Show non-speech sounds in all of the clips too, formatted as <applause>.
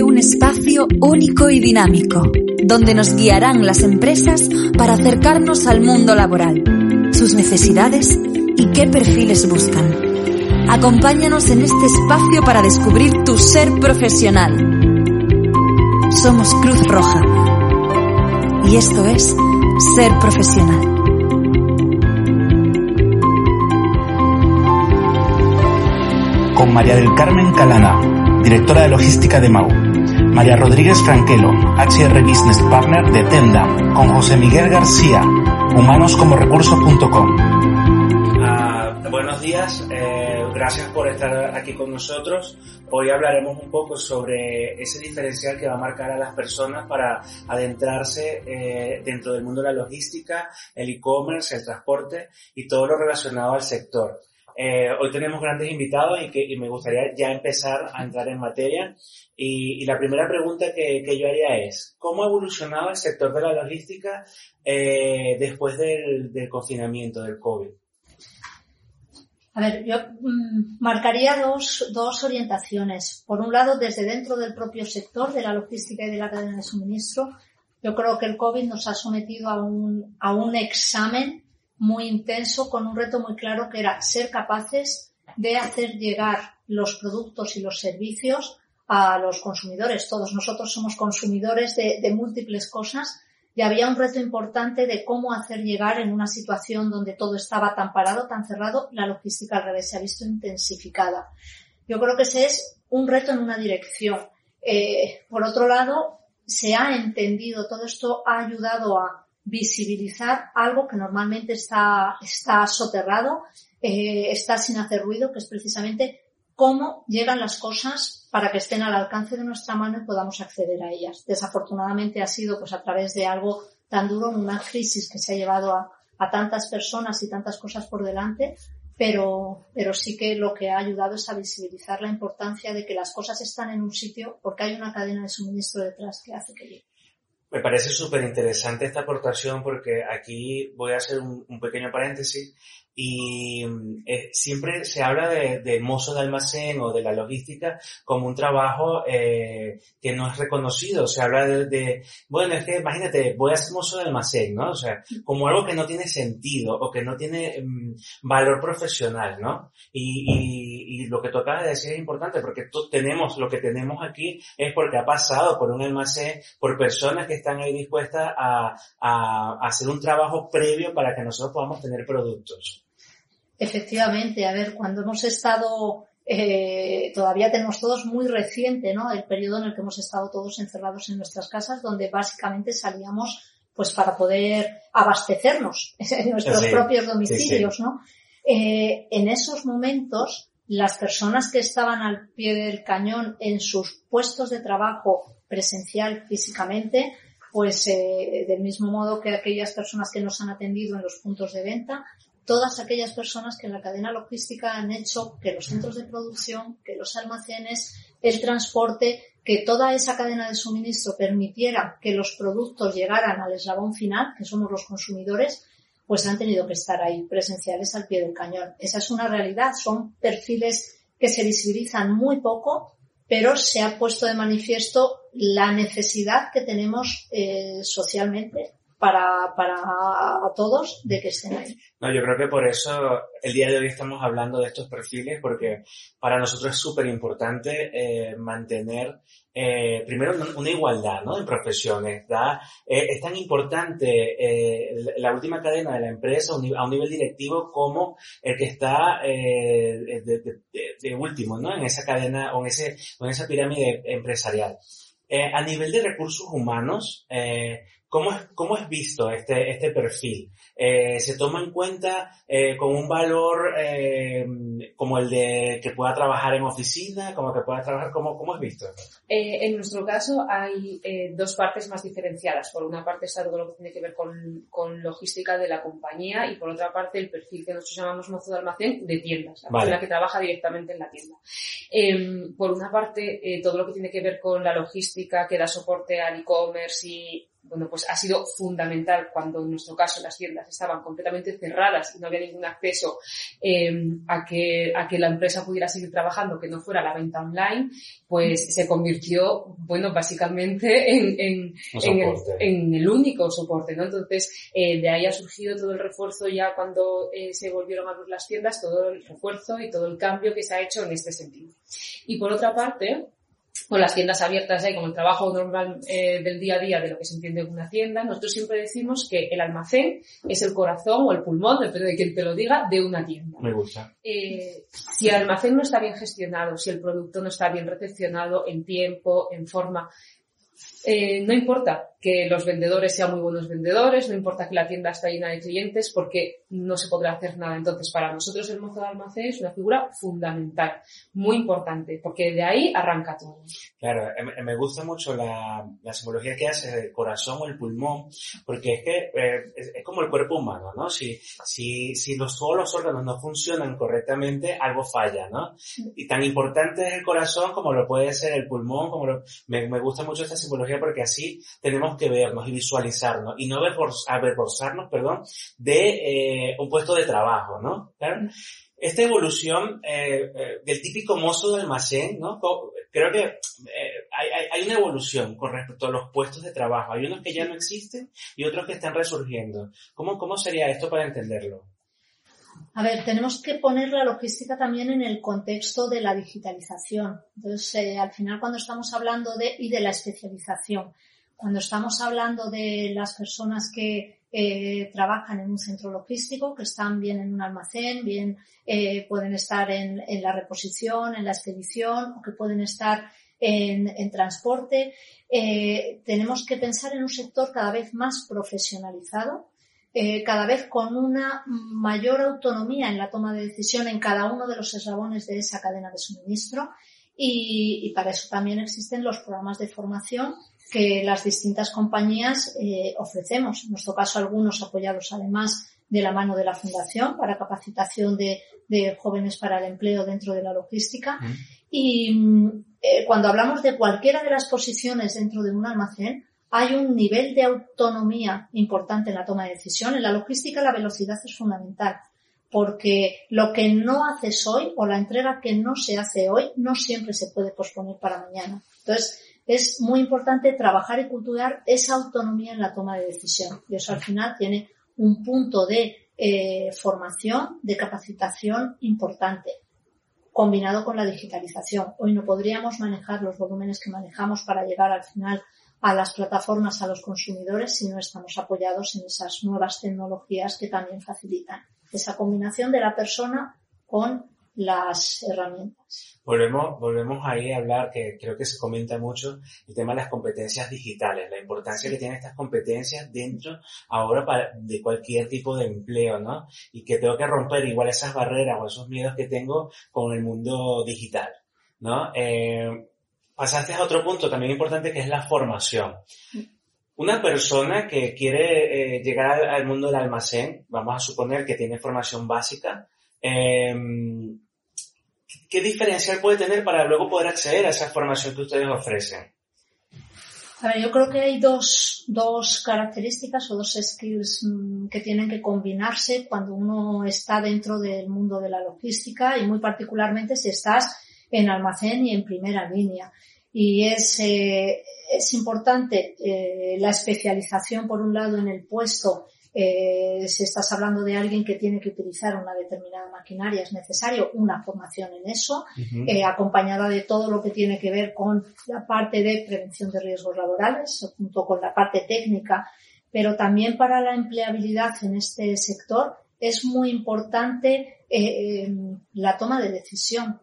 un espacio único y dinámico, donde nos guiarán las empresas para acercarnos al mundo laboral, sus necesidades y qué perfiles buscan. Acompáñanos en este espacio para descubrir tu ser profesional. Somos Cruz Roja y esto es Ser Profesional. Con María del Carmen Calana directora de logística de MAU. María Rodríguez Franquelo, HR Business Partner de Tenda, con José Miguel García, humanoscomorecursos.com. Ah, buenos días, eh, gracias por estar aquí con nosotros. Hoy hablaremos un poco sobre ese diferencial que va a marcar a las personas para adentrarse eh, dentro del mundo de la logística, el e-commerce, el transporte y todo lo relacionado al sector. Eh, hoy tenemos grandes invitados y, que, me gustaría ya empezar a entrar en materia. Y, la primera pregunta que, yo haría es, ¿cómo ha evolucionado el sector de la logística eh, después del, confinamiento, del COVID? A ver, yo mm, marcaría dos, dos orientaciones. Por un lado, desde dentro del propio sector de la logística y de la cadena de suministro, yo creo que el COVID nos ha sometido a un, a un examen muy intenso con un reto muy claro que era ser capaces de hacer llegar los productos y los servicios a los consumidores. Todos nosotros somos consumidores de, múltiples cosas y había un reto importante de cómo hacer llegar en una situación donde todo estaba tan parado, tan cerrado, la logística al revés se ha visto intensificada. Yo creo que ese es un reto en una dirección. Eh, por otro lado, se ha entendido, todo esto ha ayudado a visibilizar algo que normalmente está, está soterrado, eh, está sin hacer ruido, que es precisamente cómo llegan las cosas para que estén al alcance de nuestra mano y podamos acceder a ellas. Desafortunadamente ha sido pues a través de algo tan duro, una crisis que se ha llevado a, a tantas personas y tantas cosas por delante, pero, pero sí que lo que ha ayudado es a visibilizar la importancia de que las cosas están en un sitio porque hay una cadena de suministro detrás que hace que llegue. Me parece súper interesante esta aportación porque aquí voy a hacer un, un pequeño paréntesis y eh, siempre se habla de, de mozo de almacén o de la logística como un trabajo eh, que no es reconocido. Se habla de, bueno, es que imagínate, voy a ser mozo de almacén, ¿no? O sea, como algo que no tiene sentido o que no tiene mm, valor profesional, ¿no? Y, y, y, lo que tú acabas de decir es importante porque tenemos, lo que tenemos aquí es porque ha pasado por un almacén, por personas que están ahí dispuestas a, a, a hacer un trabajo previo para que nosotros podamos tener productos. Efectivamente, a ver, cuando hemos estado, eh, todavía tenemos todos muy reciente, ¿no? El periodo en el que hemos estado todos encerrados en nuestras casas, donde básicamente salíamos pues para poder abastecernos en nuestros propios domicilios, ¿no? Eh, en esos momentos, las personas que estaban al pie del cañón en sus puestos de trabajo presencial físicamente, pues eh, del mismo modo que aquellas personas que nos han atendido en los puntos de venta, todas aquellas personas que en la cadena logística han hecho que los centros de producción, que los almacenes, el transporte, que toda esa cadena de suministro permitiera que los productos llegaran al eslabón final, que somos los consumidores, pues han tenido que estar ahí presenciales al pie del cañón. Esa es una realidad, son perfiles que se visibilizan muy poco, pero se ha puesto de manifiesto la necesidad que tenemos eh, socialmente para, para todos de que estén ahí. No, yo creo que por eso el día de hoy estamos hablando de estos perfiles, porque para nosotros es súper importante eh, mantener eh, primero una igualdad ¿no? en profesiones. ¿da? Eh, es tan importante eh, la última cadena de la empresa a un nivel directivo como el que está eh, de, de, de, último ¿no? en esa cadena o en, ese, en esa pirámide empresarial. Eh, a nivel de recursos humanos, eh, ¿Cómo es, cómo es visto este, este perfil? Eh, ¿Se toma en cuenta eh, con un valor eh, como el de que pueda trabajar en oficina, como que pueda trabajar, ¿cómo, cómo es visto? En nuestro caso hay dos partes más diferenciadas. Por una parte está todo lo que tiene que ver con, con, logística de la compañía y por otra parte el perfil que nosotros llamamos mozo de almacén de tiendas, la vale. la que trabaja directamente en la tienda. Em, por una parte todo lo que tiene que ver con la logística que da soporte al e-commerce y bueno, pues ha sido fundamental cuando en nuestro caso las tiendas estaban completamente cerradas y no había ningún acceso em, a, que, a que la empresa pudiera seguir trabajando que no fuera la venta online, pues se convirtió, bueno, básicamente en, en, en, el, único soporte, ¿no? Entonces, eh, de ahí ha surgido todo el refuerzo ya cuando eh, se volvieron a abrir las tiendas, todo el refuerzo y todo el cambio que se ha hecho en este sentido. Y por otra parte, con las tiendas abiertas ahí, con el trabajo normal eh, del día a día de lo que se entiende en una tienda, nosotros siempre decimos que el almacén es el corazón o el pulmón, depende de quién te lo diga, de una tienda. Me gusta. Eh, si el almacén no está bien gestionado, si el producto no está bien recepcionado en tiempo, en forma, eh, no importa que los vendedores sean muy buenos vendedores, no importa que la tienda esté llena de clientes, porque no se podrá hacer nada. Entonces, para nosotros el mozo de almacén es una figura fundamental, muy importante, porque de ahí arranca todo. Claro, em, me gusta mucho la, simbología que hace del corazón o el pulmón, porque es que eh, es, como el cuerpo humano, ¿no? Si, si, si los, todos los órganos no funcionan correctamente, algo falla, ¿no? Y tan importante es el corazón como lo puede ser el pulmón, como me, me gusta mucho esta simbología porque así tenemos que vernos y visualizarnos y no avergonzarnos, perdón, de eh, un puesto de trabajo, ¿no? Esta evolución eh, eh, del típico mozo de almacén, ¿no? Creo que hay, una evolución con respecto a los puestos de trabajo. Hay unos que ya no existen y otros que están resurgiendo. ¿Cómo, cómo sería esto para entenderlo? A ver, tenemos que poner la logística también en el contexto de la digitalización. Entonces, al final, cuando estamos hablando de y de la especialización, cuando estamos hablando de las personas que eh, trabajan en un centro logístico, que están bien en un almacén, bien eh, pueden estar en, la reposición, en la expedición, o que pueden estar en, transporte, eh, tenemos que pensar en un sector cada vez más profesionalizado, cada vez con una mayor autonomía en la toma de decisión en cada uno de los eslabones de esa cadena de suministro y para eso también existen los programas de formación que las distintas compañías eh, ofrecemos. En nuestro caso, algunos apoyados además de la mano de la Fundación para capacitación de, jóvenes para el empleo dentro de la logística. Y eh, cuando hablamos de cualquiera de las posiciones dentro de un almacén, hay un nivel de autonomía importante en la toma de decisión. En la logística la velocidad es fundamental porque lo que no haces hoy o la entrega que no se hace hoy no siempre se puede posponer para mañana. Entonces, es muy importante trabajar y cultivar esa autonomía en la toma de decisión. Y eso al final tiene un punto de eh, formación, de capacitación importante, combinado con la digitalización. Hoy no podríamos manejar los volúmenes que manejamos para llegar al final a las plataformas, a los consumidores, si no estamos apoyados en esas nuevas tecnologías que también facilitan esa combinación de la persona con las herramientas. Volvemos, volvemos ahí a hablar, que creo que se comenta mucho, el tema de las competencias digitales, la importancia que tienen estas competencias dentro ahora para, de cualquier tipo de empleo, ¿no? Y que tengo que romper igual esas barreras o esos miedos que tengo con el mundo digital, ¿no? Eh, pasaste a otro punto también importante que es la formación. Una persona que quiere eh, llegar al, mundo del almacén, vamos a suponer que tiene formación básica, eh, ¿Qué diferencial puede tener para luego poder acceder a esa formación que ustedes ofrecen? A ver, yo creo que hay dos, dos características o dos skills mm, que tienen que combinarse cuando uno está dentro del mundo de la logística y muy particularmente si estás en almacén y en primera línea. Y es, eh, es importante eh, la especialización, por un lado, en el puesto eh, si estás hablando de alguien que tiene que utilizar una determinada maquinaria, es necesario una formación en eso, eh, acompañada de todo lo que tiene que ver con la parte de prevención de riesgos laborales, junto con la parte técnica, pero también para la empleabilidad en este sector es muy importante eh, em, la toma de decisión.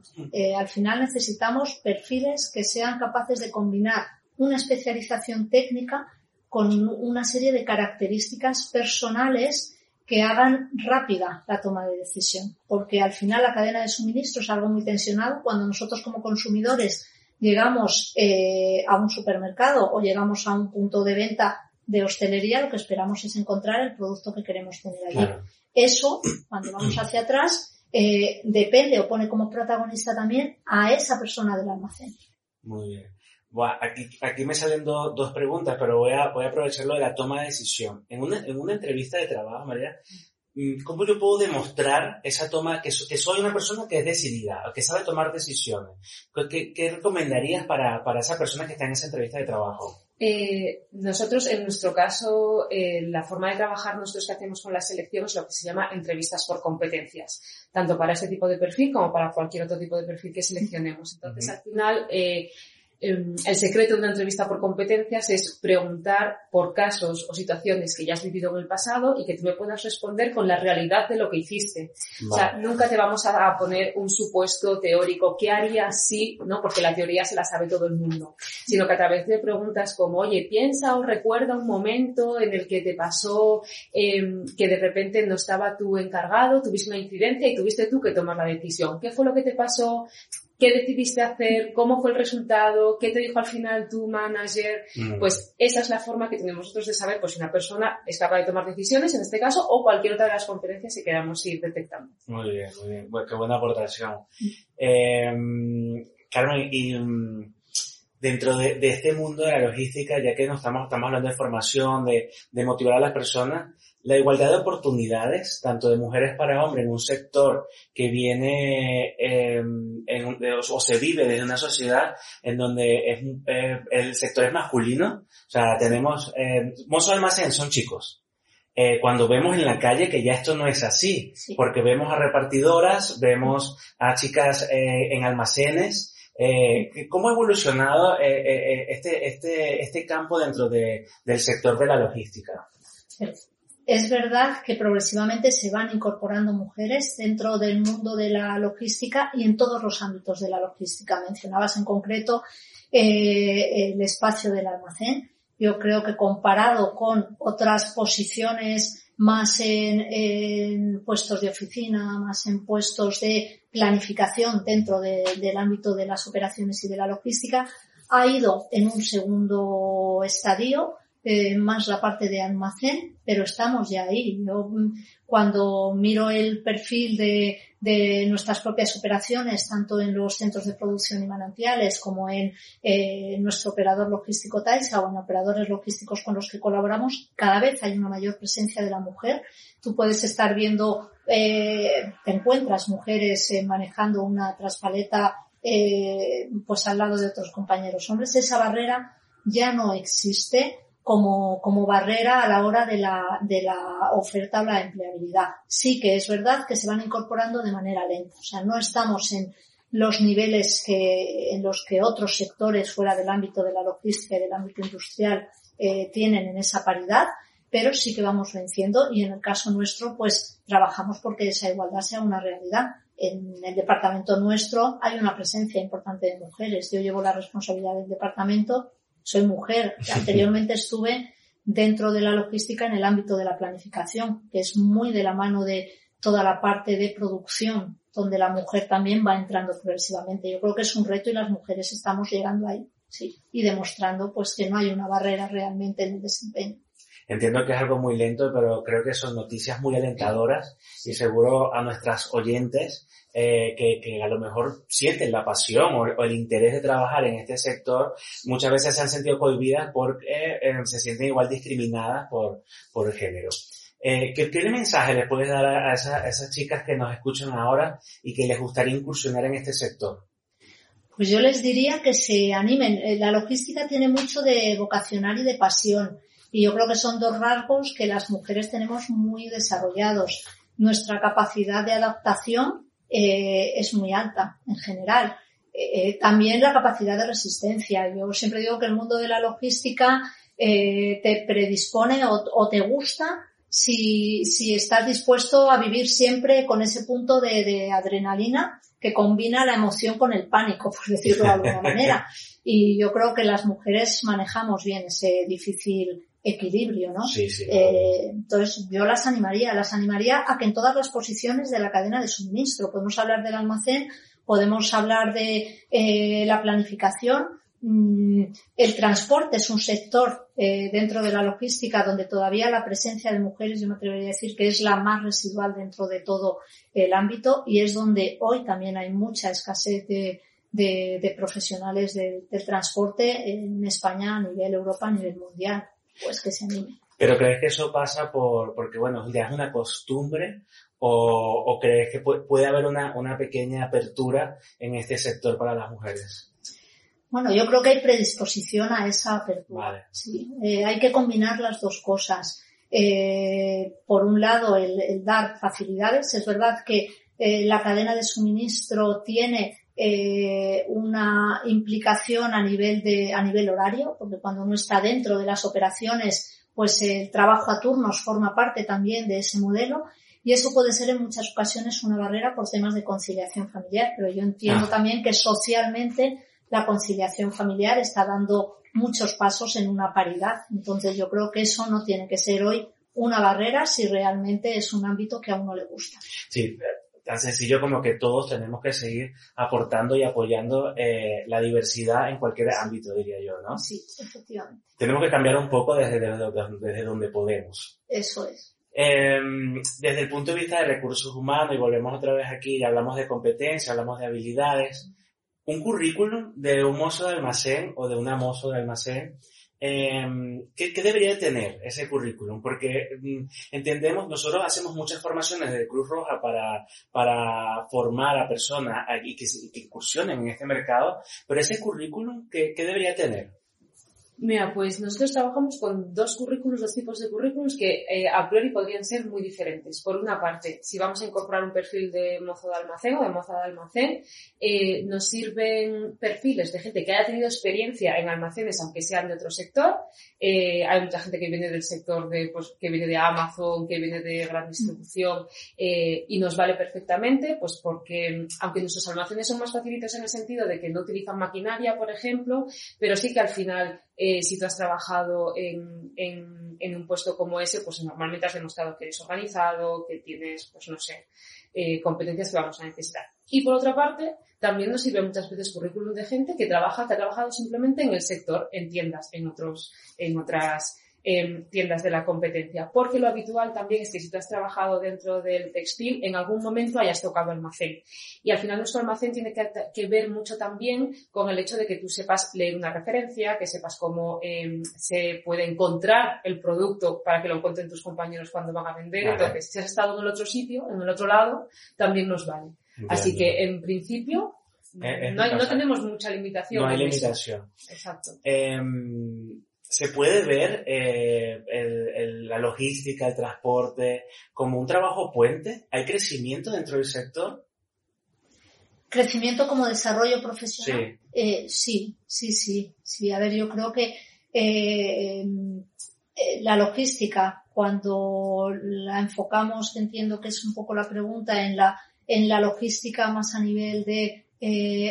al final necesitamos perfiles que sean capaces de combinar una especialización técnica con una serie de características personales que hagan rápida la toma de decisión, porque al final la cadena de suministro es algo muy tensionado. Cuando nosotros como consumidores llegamos eh, a un supermercado o llegamos a un punto de venta de hostelería, lo que esperamos es encontrar el producto que queremos tener allí. Eso, cuando vamos <clears throat> hacia atrás, eh, depende o pone como protagonista también a esa persona del almacén. Muy bien. Bueno, aquí, aquí me salen dos preguntas, pero voy a, voy a de la toma de decisión. En una, en una entrevista de trabajo, María, mm, ¿cómo yo puedo demostrar esa toma, que, que soy una persona que es decidida, que sabe tomar decisiones? ¿Qué, qué recomendarías para, para esa persona que está en esa entrevista de trabajo? Eh, nosotros, en nuestro caso, eh, la forma de trabajar nosotros que hacemos con la selección es lo que se llama entrevistas por competencias, tanto para este tipo de perfil como para cualquier otro tipo de perfil que seleccionemos. Entonces, al final, eh, el secreto de una entrevista por competencias es preguntar por casos o situaciones que ya has vivido en el pasado y que tú me puedas responder con la realidad de lo que hiciste. O sea, nunca te vamos a poner un supuesto teórico, ¿qué harías si? ¿no? Porque la teoría se la sabe todo el mundo. Sino que a través de preguntas como, oye, piensa o recuerda un momento en el que te pasó eh, que de repente no estaba tú encargado, tuviste una incidencia y tuviste tú que tomar la decisión. ¿Qué fue lo que te pasó? Qué decidiste hacer, cómo fue el resultado, qué te dijo al final tu manager, mm. pues esa es la forma que tenemos nosotros de saber pues si una persona es capaz de tomar decisiones en este caso o cualquier otra de las competencias que queramos ir detectando. Muy bien, muy bien, qué buena aportación. Eh, Carmen, y mm, dentro de, este mundo de la logística, ya que nos estamos, estamos hablando de formación, de, de motivar a las personas, la igualdad de oportunidades, tanto de mujeres para hombres, en un sector que viene em, o se vive desde una sociedad en donde es, eh, el sector es masculino. O sea, tenemos, eh, mozos almacén son chicos. Eh, cuando vemos en la calle que ya esto no es así, porque vemos a repartidoras, vemos a chicas eh, en almacenes, ¿Cómo ha evolucionado este, este, este campo dentro de, del sector de la logística? Es verdad que progresivamente se van incorporando mujeres dentro del mundo de la logística y en todos los ámbitos de la logística. Mencionabas en concreto eh, el espacio del almacén. Yo creo que comparado con otras posiciones más en, puestos de oficina, más en puestos de planificación dentro del ámbito de las operaciones y de la logística, ha ido en un segundo estadio eh, más la parte de almacén, pero estamos ya ahí. Yo mm, cuando miro el perfil de, de nuestras propias operaciones, tanto en los centros de producción y manantiales como en eh, nuestro operador logístico Taisa o en operadores logísticos con los que colaboramos, cada vez hay una mayor presencia de la mujer. Tú puedes estar viendo, eh, te encuentras mujeres eh, manejando una traspaleta eh, pues al lado de otros compañeros hombres. Esa barrera ya no existe como, como barrera a la hora de la, de la oferta o la empleabilidad. Sí que es verdad que se van incorporando de manera lenta. O sea, no estamos en los niveles que, en los que otros sectores fuera del ámbito de la logística y del ámbito industrial eh, tienen en esa paridad, pero sí que vamos venciendo y en el caso nuestro pues trabajamos porque esa igualdad sea una realidad. En el departamento nuestro hay una presencia importante de mujeres. Yo llevo la responsabilidad del departamento soy mujer. <laughs> Anteriormente estuve dentro de la logística en el ámbito de la planificación, que es muy de la mano de toda la parte de producción, donde la mujer también va entrando progresivamente. Yo creo que es un reto y las mujeres estamos llegando ahí, sí, y demostrando pues que no hay una barrera realmente en el desempeño. Entiendo que es algo muy lento, pero creo que son noticias muy alentadoras y seguro a nuestras oyentes eh, que, que, a lo mejor sienten la pasión o, el interés de trabajar en este sector, muchas veces se han sentido cohibidas porque eh, se sienten igual discriminadas por, por el género. Eh, ¿qué, ¿qué, mensaje les puedes dar a, esas chicas que nos escuchan ahora y que les gustaría incursionar en este sector? Pues yo les diría que se animen. Eh, la logística tiene mucho de vocacional y de pasión. Y yo creo que son dos rasgos que las mujeres tenemos muy desarrollados. Nuestra capacidad de adaptación eh, es muy alta en general. Eh, eh, también la capacidad de resistencia. Yo siempre digo que el mundo de la logística eh, te predispone o, o te gusta si, si, estás dispuesto a vivir siempre con ese punto de, de, adrenalina que combina la emoción con el pánico, por decirlo de alguna <laughs> manera. Y yo creo que las mujeres manejamos bien ese difícil equilibrio, ¿no? Sí, sí, eh, entonces yo las animaría, las animaría a que en todas las posiciones de la cadena de suministro, podemos hablar del almacén, podemos hablar de eh, la planificación, mm, el transporte es un sector eh, dentro de la logística donde todavía la presencia de mujeres, yo me atrevería a decir que es la más residual dentro de todo el ámbito y es donde hoy también hay mucha escasez de, de, profesionales del transporte en España, a nivel Europa, a nivel mundial. Pues que se anime. ¿Pero crees que eso pasa por, porque bueno, ya es una costumbre o, o crees que puede, haber una, una pequeña apertura en este sector para las mujeres? Bueno, yo creo que hay predisposición a esa apertura. Sí, eh, hay que combinar las dos cosas. Eh, por un lado, el, dar facilidades. Es verdad que eh, la cadena de suministro tiene eh, una implicación a nivel de a nivel horario, porque cuando uno está dentro de las operaciones, pues el trabajo a turnos forma parte también de ese modelo y eso puede ser en muchas ocasiones una barrera por temas de conciliación familiar, pero yo entiendo ah. también que socialmente la conciliación familiar está dando muchos pasos en una paridad. Entonces yo creo que eso no tiene que ser hoy una barrera si realmente es un ámbito que a uno le gusta. Sí, tan sencillo como que todos tenemos que seguir aportando y apoyando eh, la diversidad en cualquier ámbito, diría yo, ¿no? Sí, efectivamente. Tenemos que cambiar un poco desde, desde, donde podemos. Eso es. Em, desde el punto de vista de recursos humanos, y volvemos otra vez aquí, y hablamos de competencia, hablamos de habilidades, un currículum de un mozo de almacén o de una mozo de almacén, eh, ¿qué, debería tener ese currículum? Porque mm, entendemos, nosotros hacemos muchas formaciones de Cruz Roja para, para formar a personas y que, incursionen en este mercado, pero ese currículum, ¿qué, qué debería tener? Mira, pues nosotros trabajamos con dos currículos, dos tipos de currículos que eh, a priori podrían ser muy diferentes. Por una parte, si vamos a incorporar un perfil de mozo de almacén o de moza de almacén, eh, nos sirven perfiles de gente que haya tenido experiencia en almacenes, aunque sean de otro sector. Eh, hay mucha gente que viene del sector de, pues, que viene de Amazon, que viene de gran distribución, y nos vale perfectamente, pues porque, aunque nuestros almacenes son más facilitos en el sentido de que no utilizan maquinaria, por ejemplo, pero sí que al final eh, si tú has trabajado en, un puesto como ese, pues normalmente has demostrado que eres organizado, que tienes, pues no sé, eh, competencias que vamos a necesitar. Y por otra parte, también nos sirve muchas veces currículum de gente que trabaja, que ha trabajado simplemente en el sector, en tiendas, en otros, en otras tiendas de la competencia. Porque lo habitual también es que si tú has trabajado dentro del textil, en algún momento hayas tocado almacén. Y al final nuestro almacén tiene que, ver mucho también con el hecho de que tú sepas leer una referencia, que sepas cómo em, se puede encontrar el producto para que lo encuentren tus compañeros cuando van a vender. Entonces, si has estado en el otro sitio, en el otro lado, también nos vale. Así que, en principio, eh, no, tenemos mucha limitación. No hay limitación. Exacto. Em, se puede ver eh, la logística, el transporte como un trabajo puente? ¿Hay crecimiento dentro del sector? ¿Crecimiento como desarrollo profesional? Sí, eh, sí, sí, sí, sí. A ver, yo creo que eh, la logística, cuando la enfocamos, entiendo que es un poco la pregunta, en la, en la logística más a nivel de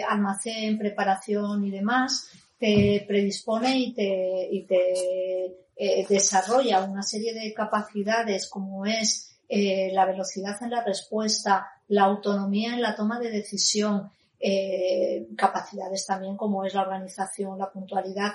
almacén, preparación y demás, te predispone y te, y te eh, desarrolla una serie de capacidades como es eh, la velocidad en la respuesta, la autonomía en la toma de decisión, eh, capacidades también como es la organización, la puntualidad,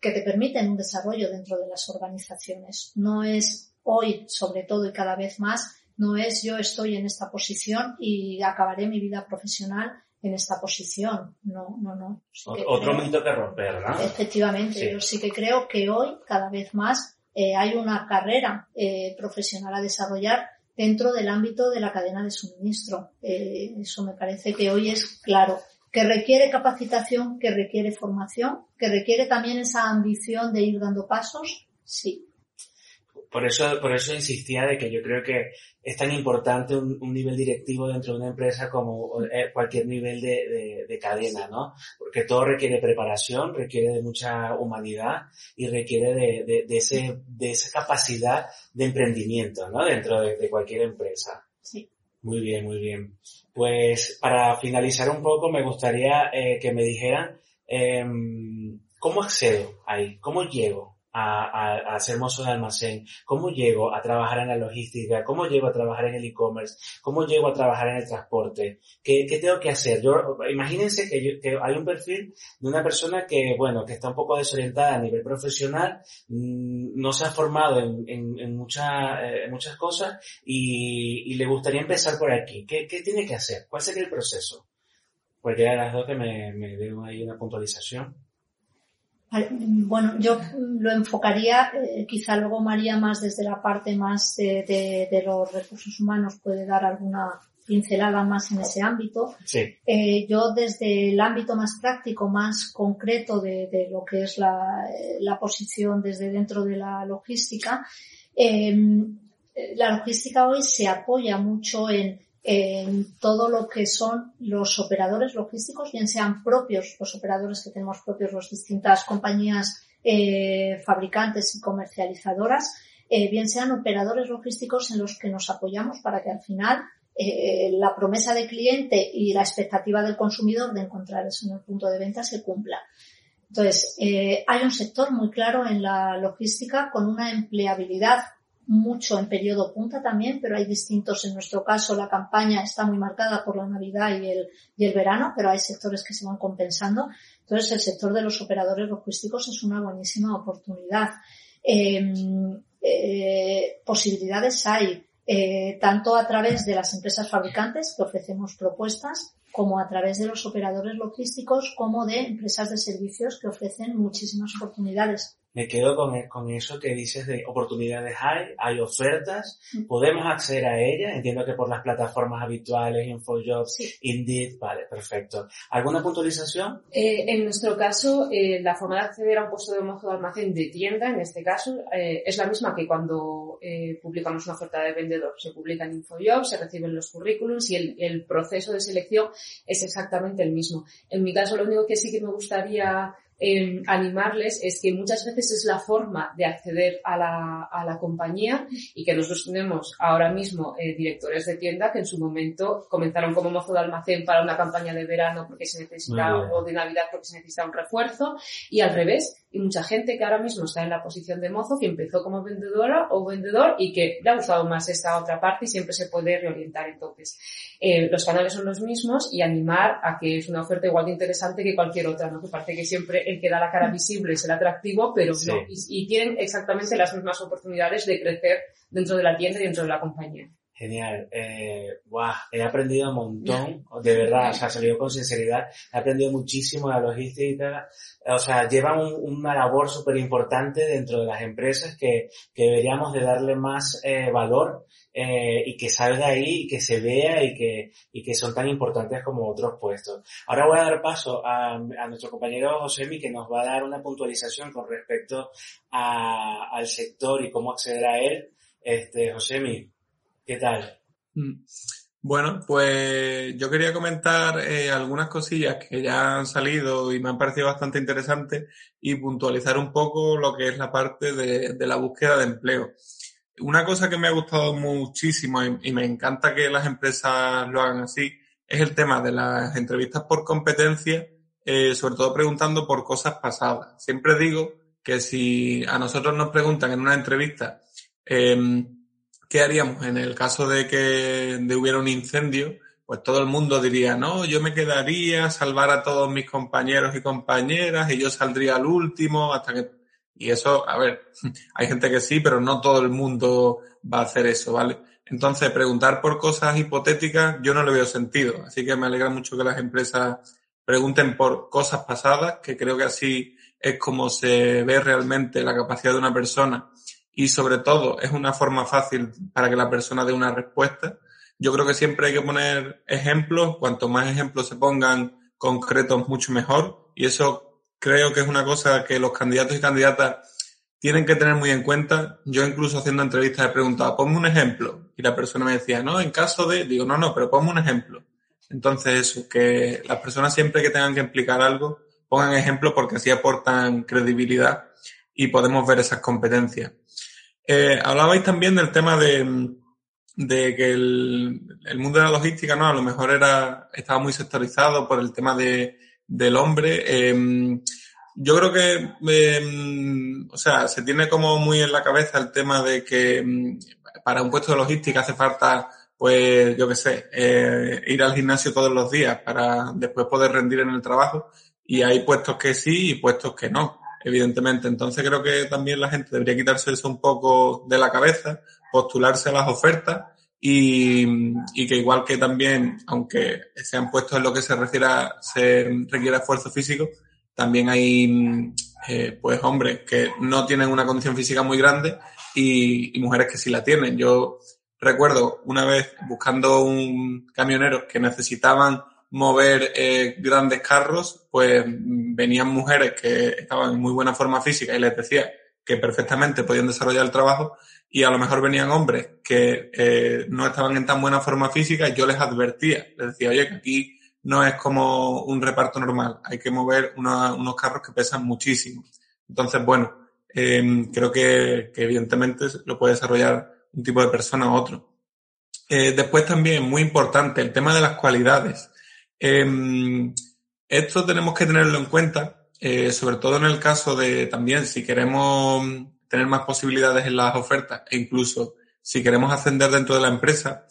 que te permiten un desarrollo dentro de las organizaciones. No es hoy, sobre todo y cada vez más, no es yo estoy en esta posición y acabaré mi vida profesional en esta posición. No, no, no. Otro mito que romper, ¿no? Efectivamente, yo sí que creo que hoy cada vez más eh, hay una carrera eh, profesional a desarrollar dentro del ámbito de la cadena de suministro. Eh, eso me parece que hoy es claro que requiere capacitación, que requiere formación, que requiere también esa ambición de ir dando pasos, sí. Por eso, por eso insistía de que yo creo que es tan importante un, nivel directivo dentro de una empresa como eh, cualquier nivel de, cadena, ¿no? Porque todo requiere preparación, requiere de mucha humanidad y requiere de, ese, de esa capacidad de emprendimiento, ¿no? Dentro de, cualquier empresa. Sí. Muy bien, muy bien. Pues para finalizar un poco me gustaría eh, que me dijeran em, cómo accedo ahí, cómo llego a, a, ser mozo de almacén? ¿Cómo llego a trabajar en la logística? ¿Cómo llego a trabajar en el e-commerce? ¿Cómo llego a trabajar en el transporte? ¿Qué, qué tengo que hacer? Yo, imagínense que, que, hay un perfil de una persona que, bueno, que está un poco desorientada a nivel profesional, mm, no se ha formado en, en, en, eh, muchas cosas y, y, le gustaría empezar por aquí. ¿Qué, ¿Qué tiene que hacer? ¿Cuál sería el proceso? Cualquiera de las dos que me, me dé ahí una puntualización. Bueno, yo lo enfocaría, eh, quizá luego María más desde la parte más de, de, los recursos humanos puede dar alguna pincelada más en ese ámbito. Sí. Eh, yo desde el ámbito más práctico, más concreto de, de lo que es la, la, posición desde dentro de la logística, eh, la logística hoy se apoya mucho en en todo lo que son los operadores logísticos, bien sean propios, los operadores que tenemos propios, las distintas compañías eh, fabricantes y comercializadoras, eh, bien sean operadores logísticos en los que nos apoyamos para que al final eh, la promesa de cliente y la expectativa del consumidor de encontrar eso en el punto de venta se cumpla. Entonces, eh, hay un sector muy claro en la logística con una empleabilidad mucho en periodo punta también, pero hay distintos. En nuestro caso, la campaña está muy marcada por la Navidad y el, y el verano, pero hay sectores que se van compensando. Entonces, el sector de los operadores logísticos es una buenísima oportunidad. Em, eh, posibilidades hay, eh, tanto a través de las empresas fabricantes que ofrecemos propuestas, como a través de los operadores logísticos, como de empresas de servicios que ofrecen muchísimas oportunidades me quedo con, con eso que dices de oportunidades hay, hay ofertas, mm. podemos acceder a ellas, entiendo que por las plataformas habituales, InfoJobs, Indeed, vale, perfecto. ¿Alguna puntualización? Eh, en nuestro caso, eh, la forma de acceder a un puesto de mozo de almacén de tienda, en este caso, eh, es la misma que cuando eh, publicamos una oferta de vendedor. Se publica en InfoJobs, se reciben los currículums y el, el proceso de selección es exactamente el mismo. En mi caso, lo único que sí que me gustaría eh, animarles es que muchas veces es la forma de acceder a la, a la compañía y que nosotros tenemos ahora mismo eh, directores de tienda que en su momento comenzaron como mozo de almacén para una campaña de verano porque se necesita o de Navidad porque se necesita un refuerzo y al revés y mucha gente que ahora mismo está en la posición de mozo que empezó como vendedora o vendedor y que le ha gustado más esta otra parte y siempre se puede reorientar. Entonces eh, los canales son los mismos y animar a que es una oferta igual de interesante que cualquier otra no que parece que siempre el que da la cara visible es el atractivo, pero no. Y, tienen exactamente las mismas oportunidades de crecer dentro de la tienda y dentro de la compañía. Genial. Eh, he aprendido un montón, de verdad, o sea, salido con sinceridad, he aprendido muchísimo la logística, o sea, llevan una labor súper importante dentro de las empresas que, que deberíamos de darle más eh, valor eh, y que salga ahí y que se vea y que, y que son tan importantes como otros puestos. Ahora voy a dar paso a, a nuestro compañero Josemi que nos va a dar una puntualización con respecto a, al sector y cómo acceder a él. Este, Josemi, ¿qué tal? Mm. Bueno, pues yo quería comentar eh, algunas cosillas que ya han salido y me han parecido bastante interesantes y puntualizar un poco lo que es la parte de, de la búsqueda de empleo. Una cosa que me ha gustado muchísimo y, me encanta que las empresas lo hagan así es el tema de las entrevistas por competencia, eh, sobre todo preguntando por cosas pasadas. Siempre digo que si a nosotros nos preguntan en una entrevista eh, qué haríamos en el caso de que hubiera un incendio, pues todo el mundo diría, no, yo me quedaría, salvar a todos mis compañeros y compañeras y yo saldría al último hasta que y eso, a ver, <laughs> hay gente que sí, pero no todo el mundo va a hacer eso, ¿vale? Entonces, preguntar por cosas hipotéticas, yo no le veo sentido. Así que me alegra mucho que las empresas pregunten por cosas pasadas, que creo que así es como se ve realmente la capacidad de una persona y sobre todo es una forma fácil para que la persona dé una respuesta. Yo creo que siempre hay que poner ejemplos, cuanto más ejemplos se pongan concretos, mucho mejor. Y eso creo que es una cosa que los candidatos y candidatas tienen que tener muy en cuenta. Yo incluso haciendo entrevistas he preguntado, ponme un ejemplo. Y la persona me decía, no, en caso de, digo, no, no, pero ponme un ejemplo. Entonces eso, que las personas siempre que tengan que explicar algo, pongan ejemplo porque así aportan credibilidad y podemos ver esas competencias. Eh, hablabais también del tema de, de que el, mundo de la logística, ¿no? A lo mejor era, estaba muy sectorizado por el tema de, del hombre. Eh, yo creo que, eh, o sea, se tiene como muy en la cabeza el tema de que em, para un puesto de logística hace falta, pues, yo qué sé, eh, ir al gimnasio todos los días para después poder rendir en el trabajo. Y hay puestos que sí y puestos que no, evidentemente. Entonces creo que también la gente debería quitarse eso un poco de la cabeza, postularse a las ofertas y, y, que igual que también, aunque se han puesto en lo que se refiere se requiere esfuerzo físico, también hay eh, pues hombres que no tienen una condición física muy grande y, y, mujeres que sí la tienen. Yo recuerdo una vez buscando un camionero que necesitaban mover eh, grandes carros, pues venían mujeres que estaban en muy buena forma física y les decía que perfectamente podían desarrollar el trabajo y a lo mejor venían hombres que eh, no estaban en tan buena forma física y yo les advertía, les decía, oye, que aquí no es como un reparto normal, hay que mover una, unos carros que pesan muchísimo. Entonces, bueno, eh, creo que, que, evidentemente lo puede desarrollar un tipo de persona u otro. Eh, después también, muy importante, el tema de las cualidades. Eh, esto tenemos que tenerlo en cuenta, eh, sobre todo en el caso de también si queremos tener más posibilidades en las ofertas e incluso si queremos ascender dentro de la empresa,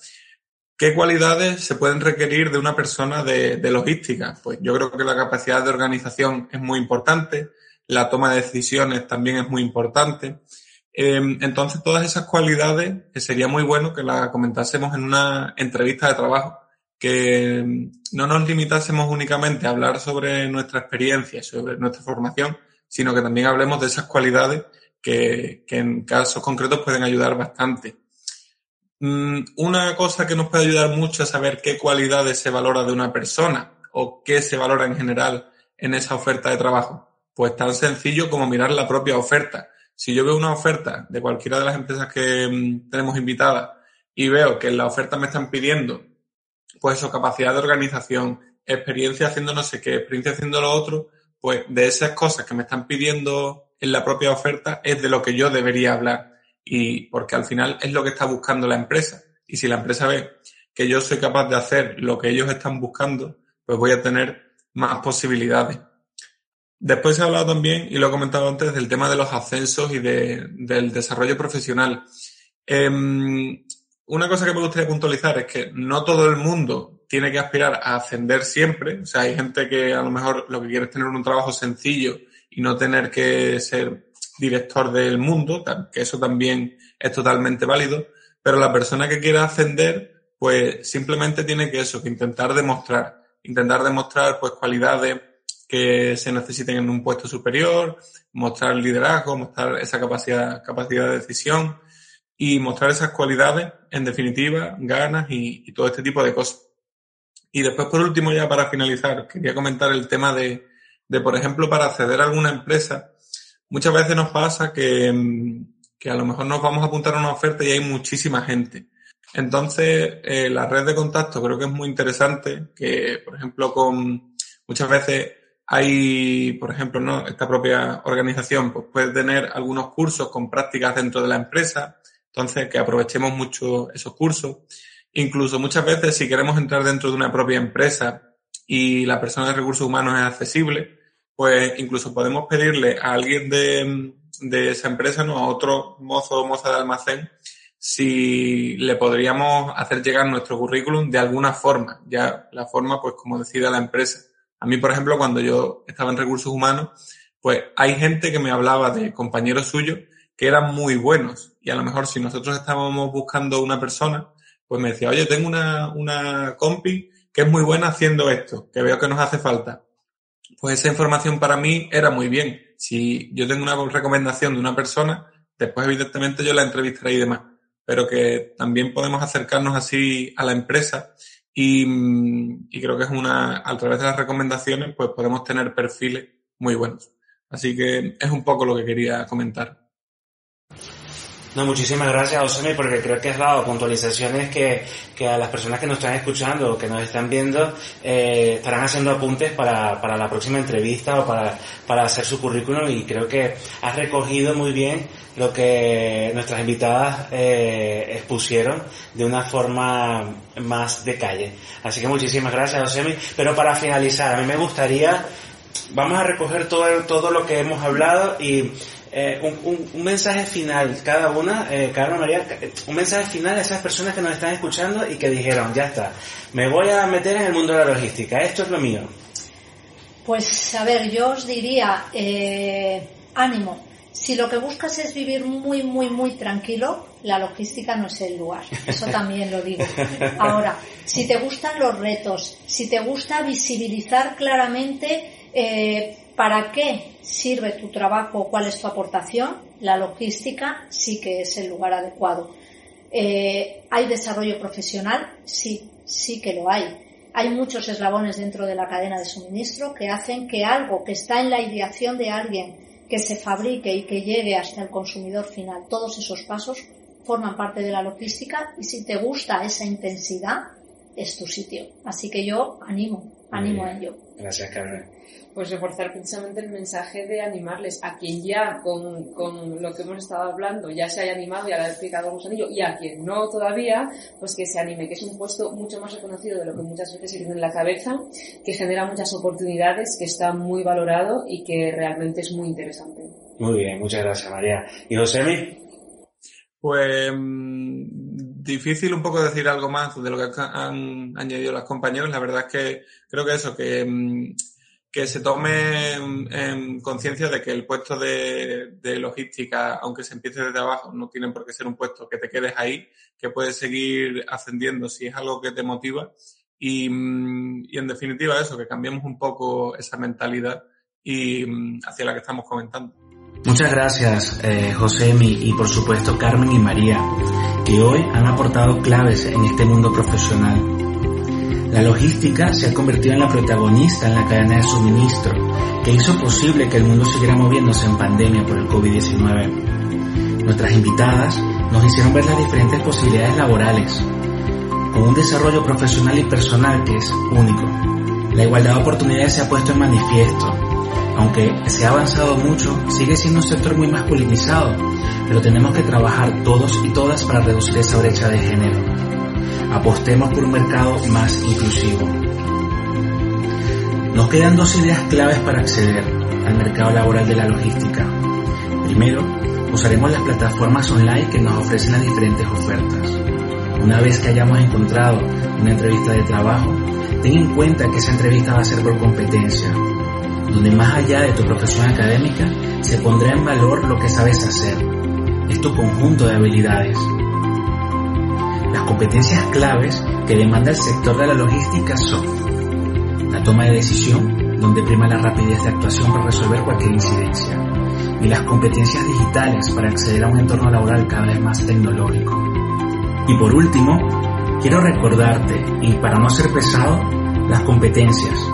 ¿qué cualidades se pueden requerir de una persona de, logística? Pues yo creo que la capacidad de organización es muy importante, la toma de decisiones también es muy importante. Eh, entonces, todas esas cualidades eh, sería muy bueno que las comentásemos en una entrevista de trabajo, que no nos limitásemos únicamente a hablar sobre nuestra experiencia, sobre nuestra formación, sino que también hablemos de esas cualidades que, en casos concretos pueden ayudar bastante. Mm, una cosa que nos puede ayudar mucho a saber qué cualidades se valora de una persona o qué se valora en general en esa oferta de trabajo. Pues tan sencillo como mirar la propia oferta. Si yo veo una oferta de cualquiera de las empresas que mm, tenemos invitadas y veo que en la oferta me están pidiendo, pues eso, capacidad de organización, experiencia haciendo no sé qué, experiencia haciendo lo otro, pues de esas cosas que me están pidiendo en la propia oferta es de lo que yo debería hablar. Y porque al final es lo que está buscando la empresa. Y si la empresa ve que yo soy capaz de hacer lo que ellos están buscando, pues voy a tener más posibilidades. Después se ha hablado también, y lo he comentado antes, del tema de los ascensos y de, del desarrollo profesional. Eh, una cosa que me gustaría puntualizar es que no todo el mundo tiene que aspirar a ascender siempre. O sea, hay gente que a lo mejor lo que quiere es tener un trabajo sencillo y no tener que ser director del mundo, que eso también es totalmente válido. Pero la persona que quiera ascender, pues simplemente tiene que eso, que intentar demostrar, intentar demostrar pues cualidades que se necesiten en un puesto superior, mostrar liderazgo, mostrar esa capacidad, capacidad de decisión y mostrar esas cualidades, en definitiva, ganas y, todo este tipo de cosas. Y después, por último, ya para finalizar, quería comentar el tema de, de por ejemplo, para acceder a alguna empresa, muchas veces nos pasa que, que a lo mejor nos vamos a apuntar a una oferta y hay muchísima gente. Entonces, eh, la red de contacto creo que es muy interesante, que, por ejemplo, con muchas veces hay, por ejemplo, ¿no? esta propia organización pues puede tener algunos cursos con prácticas dentro de la empresa, entonces que aprovechemos mucho esos cursos. Incluso muchas veces si queremos entrar dentro de una propia empresa y la persona de recursos humanos es accesible, pues incluso podemos pedirle a alguien de, de esa empresa, ¿no? a otro mozo o moza de almacén, si le podríamos hacer llegar nuestro currículum de alguna forma, ya la forma pues como decida la empresa. A mí, por ejemplo, cuando yo estaba en recursos humanos, pues hay gente que me hablaba de compañeros suyos que eran muy buenos y a lo mejor si nosotros estábamos buscando una persona, pues me decía, oye, tengo una, una compi que es muy buena haciendo esto, que veo que nos hace falta. Pues esa información para mí era muy bien. Si yo tengo una recomendación de una persona, después evidentemente yo la entrevistaré y demás, pero que también podemos acercarnos así a la empresa y, y creo que es una, a través de las recomendaciones, pues podemos tener perfiles muy buenos. Así que es un poco lo que quería comentar. No, muchísimas gracias, Osemi, porque creo que has dado puntualizaciones que, que a las personas que nos están escuchando o que nos están viendo eh, estarán haciendo apuntes para, para la próxima entrevista o para, para hacer su currículum y creo que has recogido muy bien lo que nuestras invitadas eh, expusieron de una forma más de calle. Así que muchísimas gracias, Osemi. Pero para finalizar, a mí me gustaría, vamos a recoger todo, todo lo que hemos hablado y eh, un, un, mensaje final, cada una, eh, Carlos María, un mensaje final a esas personas que nos están escuchando y que dijeron, ya está, me voy a meter en el mundo de la logística, esto es lo mío. Pues a ver, yo os diría, eh, ánimo, Si lo que buscas es vivir muy, muy, muy tranquilo, la logística no es el lugar. Eso también lo digo. Ahora, si te gustan los retos, si te gusta visibilizar claramente eh, para qué sirve tu trabajo, cuál es tu aportación, la logística sí que es el lugar adecuado. Eh, ¿Hay desarrollo profesional? Sí, sí que lo hay. Hay muchos eslabones dentro de la cadena de suministro que hacen que algo que está en la ideación de alguien que se fabrique y que llegue hasta el consumidor final. Todos esos pasos forman parte de la logística y si te gusta esa intensidad, es tu sitio. Así que yo animo, animo a ello. Gracias, Carmen. Pues reforzar precisamente el mensaje de animarles a quien ya con, con lo que hemos estado hablando ya se haya animado y haya explicado el gusanillo y a quien no todavía, pues que se anime, que es un puesto mucho más reconocido de lo que muchas veces se tiene en la cabeza, que genera muchas oportunidades, que está muy valorado y que realmente es muy interesante. Muy bien, muchas gracias María. ¿Y Josemi? Pues difícil un poco decir algo más de lo que han añadido los compañeros. La verdad es que creo que eso, que, mm, que se tome en, conciencia de que el puesto de, de, logística, aunque se empiece desde abajo, no tiene por qué ser un puesto que te quedes ahí, que puedes seguir ascendiendo si es algo que te motiva. Y, mm, y en definitiva eso, que cambiemos un poco esa mentalidad y hacia la que estamos comentando. Muchas gracias, eh, y por supuesto Carmen y María, hoy han aportado claves en este mundo profesional. La logística se ha convertido en la protagonista en la cadena de suministro, que hizo posible que el mundo siguiera moviéndose en pandemia por el COVID-19. Nuestras invitadas nos hicieron ver las diferentes posibilidades laborales, con un desarrollo profesional y personal que es único. La igualdad de oportunidades se ha puesto en manifiesto aunque se ha avanzado mucho, sigue siendo un sector muy masculinizado, pero tenemos que trabajar todos y todas para reducir esa brecha de género. Apostemos por un mercado más inclusivo. Nos quedan dos ideas claves para acceder al mercado laboral de la logística. Primero, usaremos las plataformas online que nos ofrecen las diferentes ofertas. Una vez que hayamos encontrado una entrevista de trabajo, ten en cuenta que esa entrevista va a ser por competencia, donde más allá de tu profesión académica se pondrá en valor lo que sabes hacer. Es tu conjunto de habilidades. Las competencias claves que demanda el sector de la logística son la toma de decisión, donde prima la rapidez de actuación para resolver cualquier incidencia, y las competencias digitales para acceder a un entorno laboral cada vez más tecnológico. Y por último, quiero recordarte, y para no ser pesado, las competencias,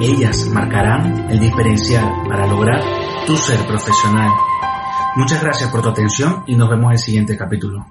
ellas marcarán el diferencial para lograr tu ser profesional. Muchas gracias por tu atención y nos vemos en el siguiente capítulo.